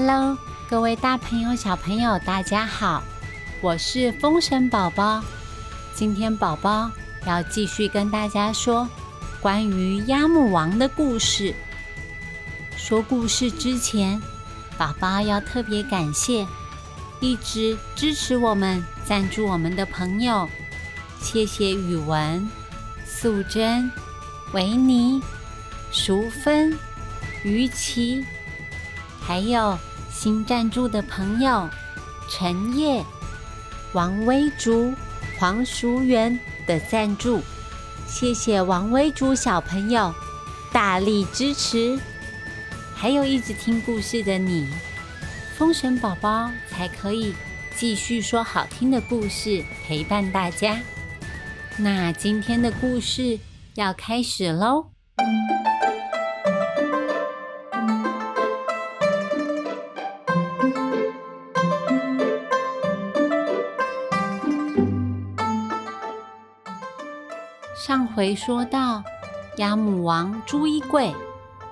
Hello，各位大朋友、小朋友，大家好，我是风神宝宝。今天宝宝要继续跟大家说关于鸭母王的故事。说故事之前，宝宝要特别感谢一直支持我们、赞助我们的朋友，谢谢宇文、素贞、维尼、淑芬、于琪。还有新赞助的朋友陈烨、王威竹、黄淑媛的赞助，谢谢王威竹小朋友大力支持。还有一直听故事的你，封神宝宝才可以继续说好听的故事陪伴大家。那今天的故事要开始喽。上回说到，鸭母王朱一贵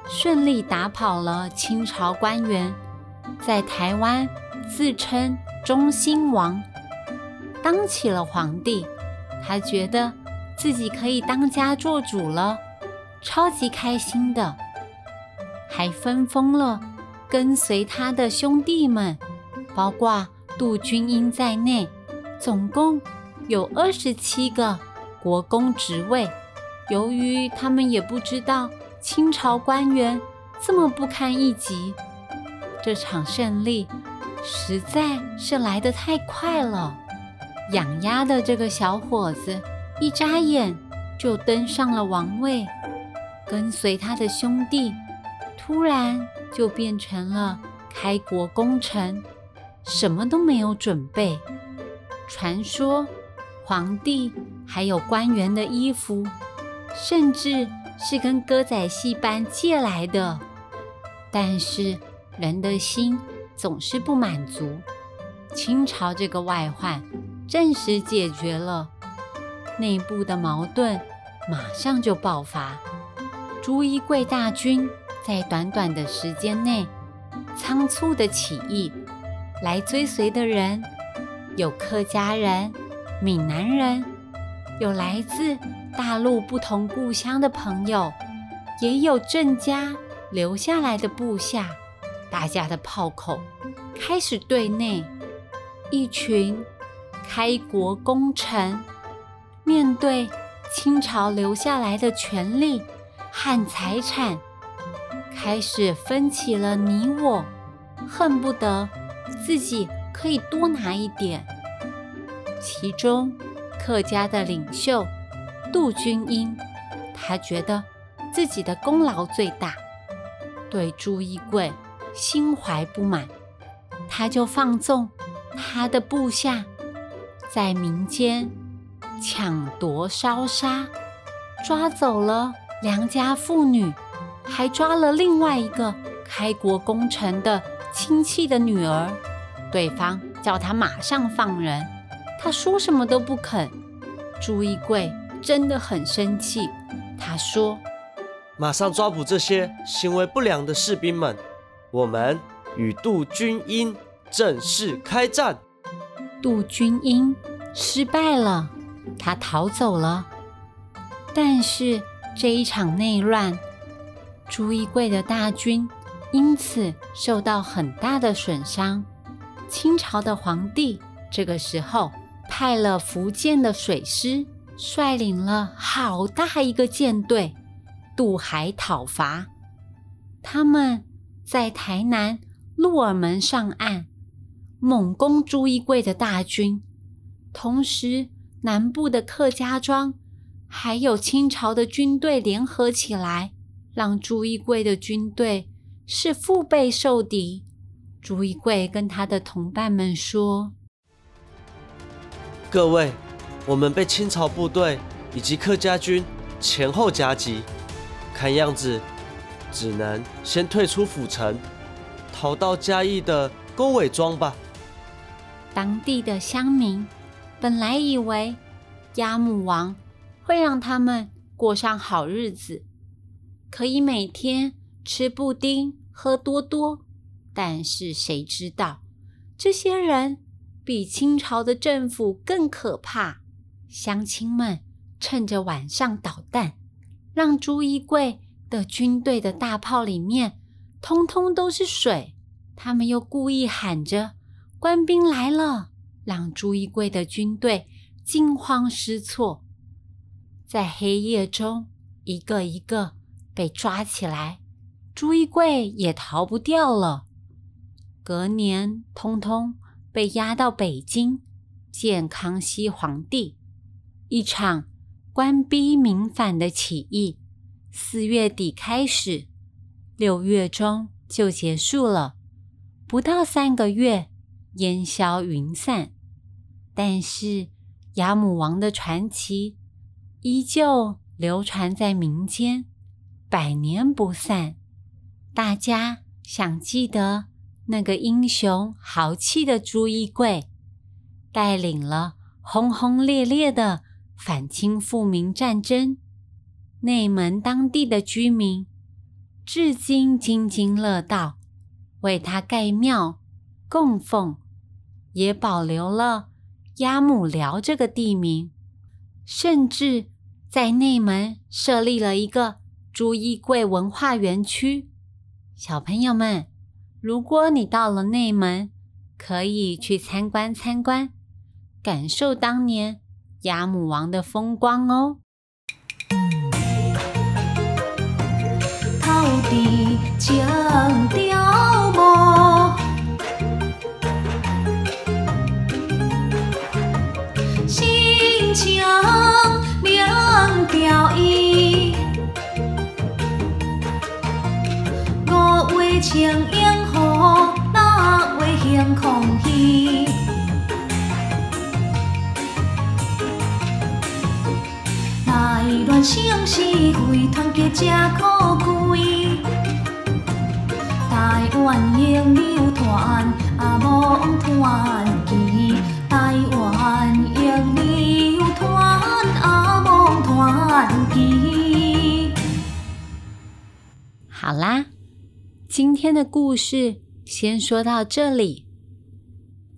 顺利打跑了清朝官员，在台湾自称中兴王，当起了皇帝。他觉得自己可以当家做主了，超级开心的，还分封了跟随他的兄弟们，包括杜君英在内，总共有二十七个。国公职位，由于他们也不知道清朝官员这么不堪一击，这场胜利实在是来得太快了。养鸭的这个小伙子一眨眼就登上了王位，跟随他的兄弟突然就变成了开国功臣，什么都没有准备。传说皇帝。还有官员的衣服，甚至是跟歌仔戏班借来的。但是人的心总是不满足。清朝这个外患暂时解决了，内部的矛盾马上就爆发。朱一贵大军在短短的时间内仓促的起义，来追随的人有客家人、闽南人。有来自大陆不同故乡的朋友，也有郑家留下来的部下。大家的炮口开始对内，一群开国功臣面对清朝留下来的权力和财产，开始分起了你我，恨不得自己可以多拿一点。其中。客家的领袖杜君英，他觉得自己的功劳最大，对朱一贵心怀不满，他就放纵他的部下在民间抢夺烧杀，抓走了良家妇女，还抓了另外一个开国功臣的亲戚的女儿，对方叫他马上放人。他说什么都不肯，朱一贵真的很生气。他说：“马上抓捕这些行为不良的士兵们，我们与杜军英正式开战。”杜军英失败了，他逃走了。但是这一场内乱，朱一贵的大军因此受到很大的损伤。清朝的皇帝这个时候。派了福建的水师，率领了好大一个舰队渡海讨伐。他们在台南鹿耳门上岸，猛攻朱一贵的大军。同时，南部的客家庄还有清朝的军队联合起来，让朱一贵的军队是腹背受敌。朱一贵跟他的同伴们说。各位，我们被清朝部队以及客家军前后夹击，看样子只能先退出府城，逃到嘉义的沟尾庄吧。当地的乡民本来以为鸭母王会让他们过上好日子，可以每天吃布丁、喝多多，但是谁知道，这些人比清朝的政府更可怕。乡亲们趁着晚上捣蛋，让朱一贵的军队的大炮里面通通都是水。他们又故意喊着“官兵来了”，让朱一贵的军队惊慌失措，在黑夜中一个一个被抓起来。朱一贵也逃不掉了。隔年，通通被押到北京见康熙皇帝。一场官逼民反的起义，四月底开始，六月中就结束了。不到三个月，烟消云散。但是，雅母王的传奇依旧流传在民间，百年不散。大家想记得那个英雄豪气的朱一贵，带领了轰轰烈烈的反清复明战争。内门当地的居民至今津津乐道，为他盖庙供奉，也保留了鸭母寮这个地名，甚至在内门设立了一个朱一贵文化园区。小朋友们，如果你到了内门，可以去参观参观，感受当年雅母王的风光哦。土地来乱成是非，团结才可贵。台湾永流传，阿梦传奇。台湾永流传，阿梦传奇。好啦。今天的故事先说到这里。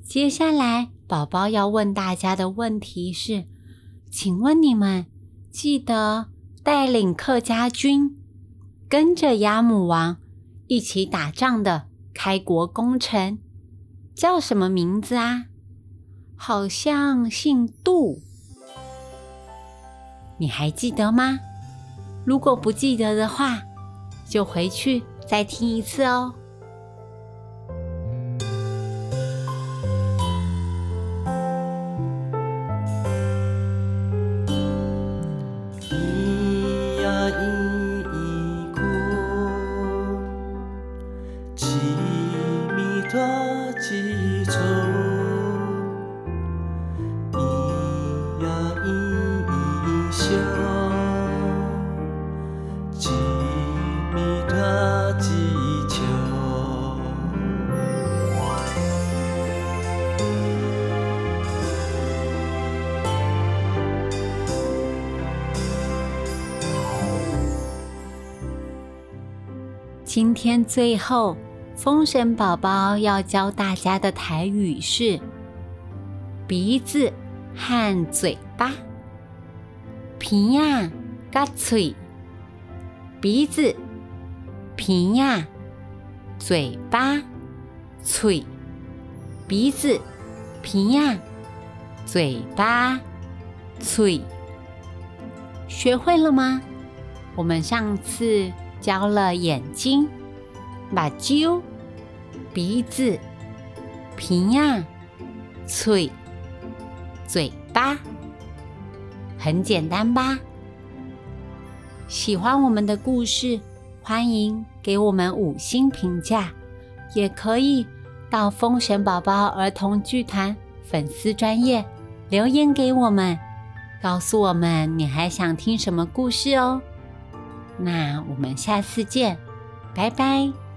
接下来，宝宝要问大家的问题是：请问你们记得带领客家军跟着鸭母王一起打仗的开国功臣叫什么名字啊？好像姓杜，你还记得吗？如果不记得的话，就回去。再听一次哦。今天最后，风神宝宝要教大家的台语是鼻子和嘴巴，鼻呀，嘎嘴，鼻子，鼻呀，嘴巴，嘴，鼻子，鼻呀，嘴巴，嘴，学会了吗？我们上次。教了眼睛、把揪、鼻子、鼻呀、嘴、嘴巴，很简单吧？喜欢我们的故事，欢迎给我们五星评价，也可以到风神宝宝儿童剧团粉丝专业留言给我们，告诉我们你还想听什么故事哦。那我们下次见，拜拜。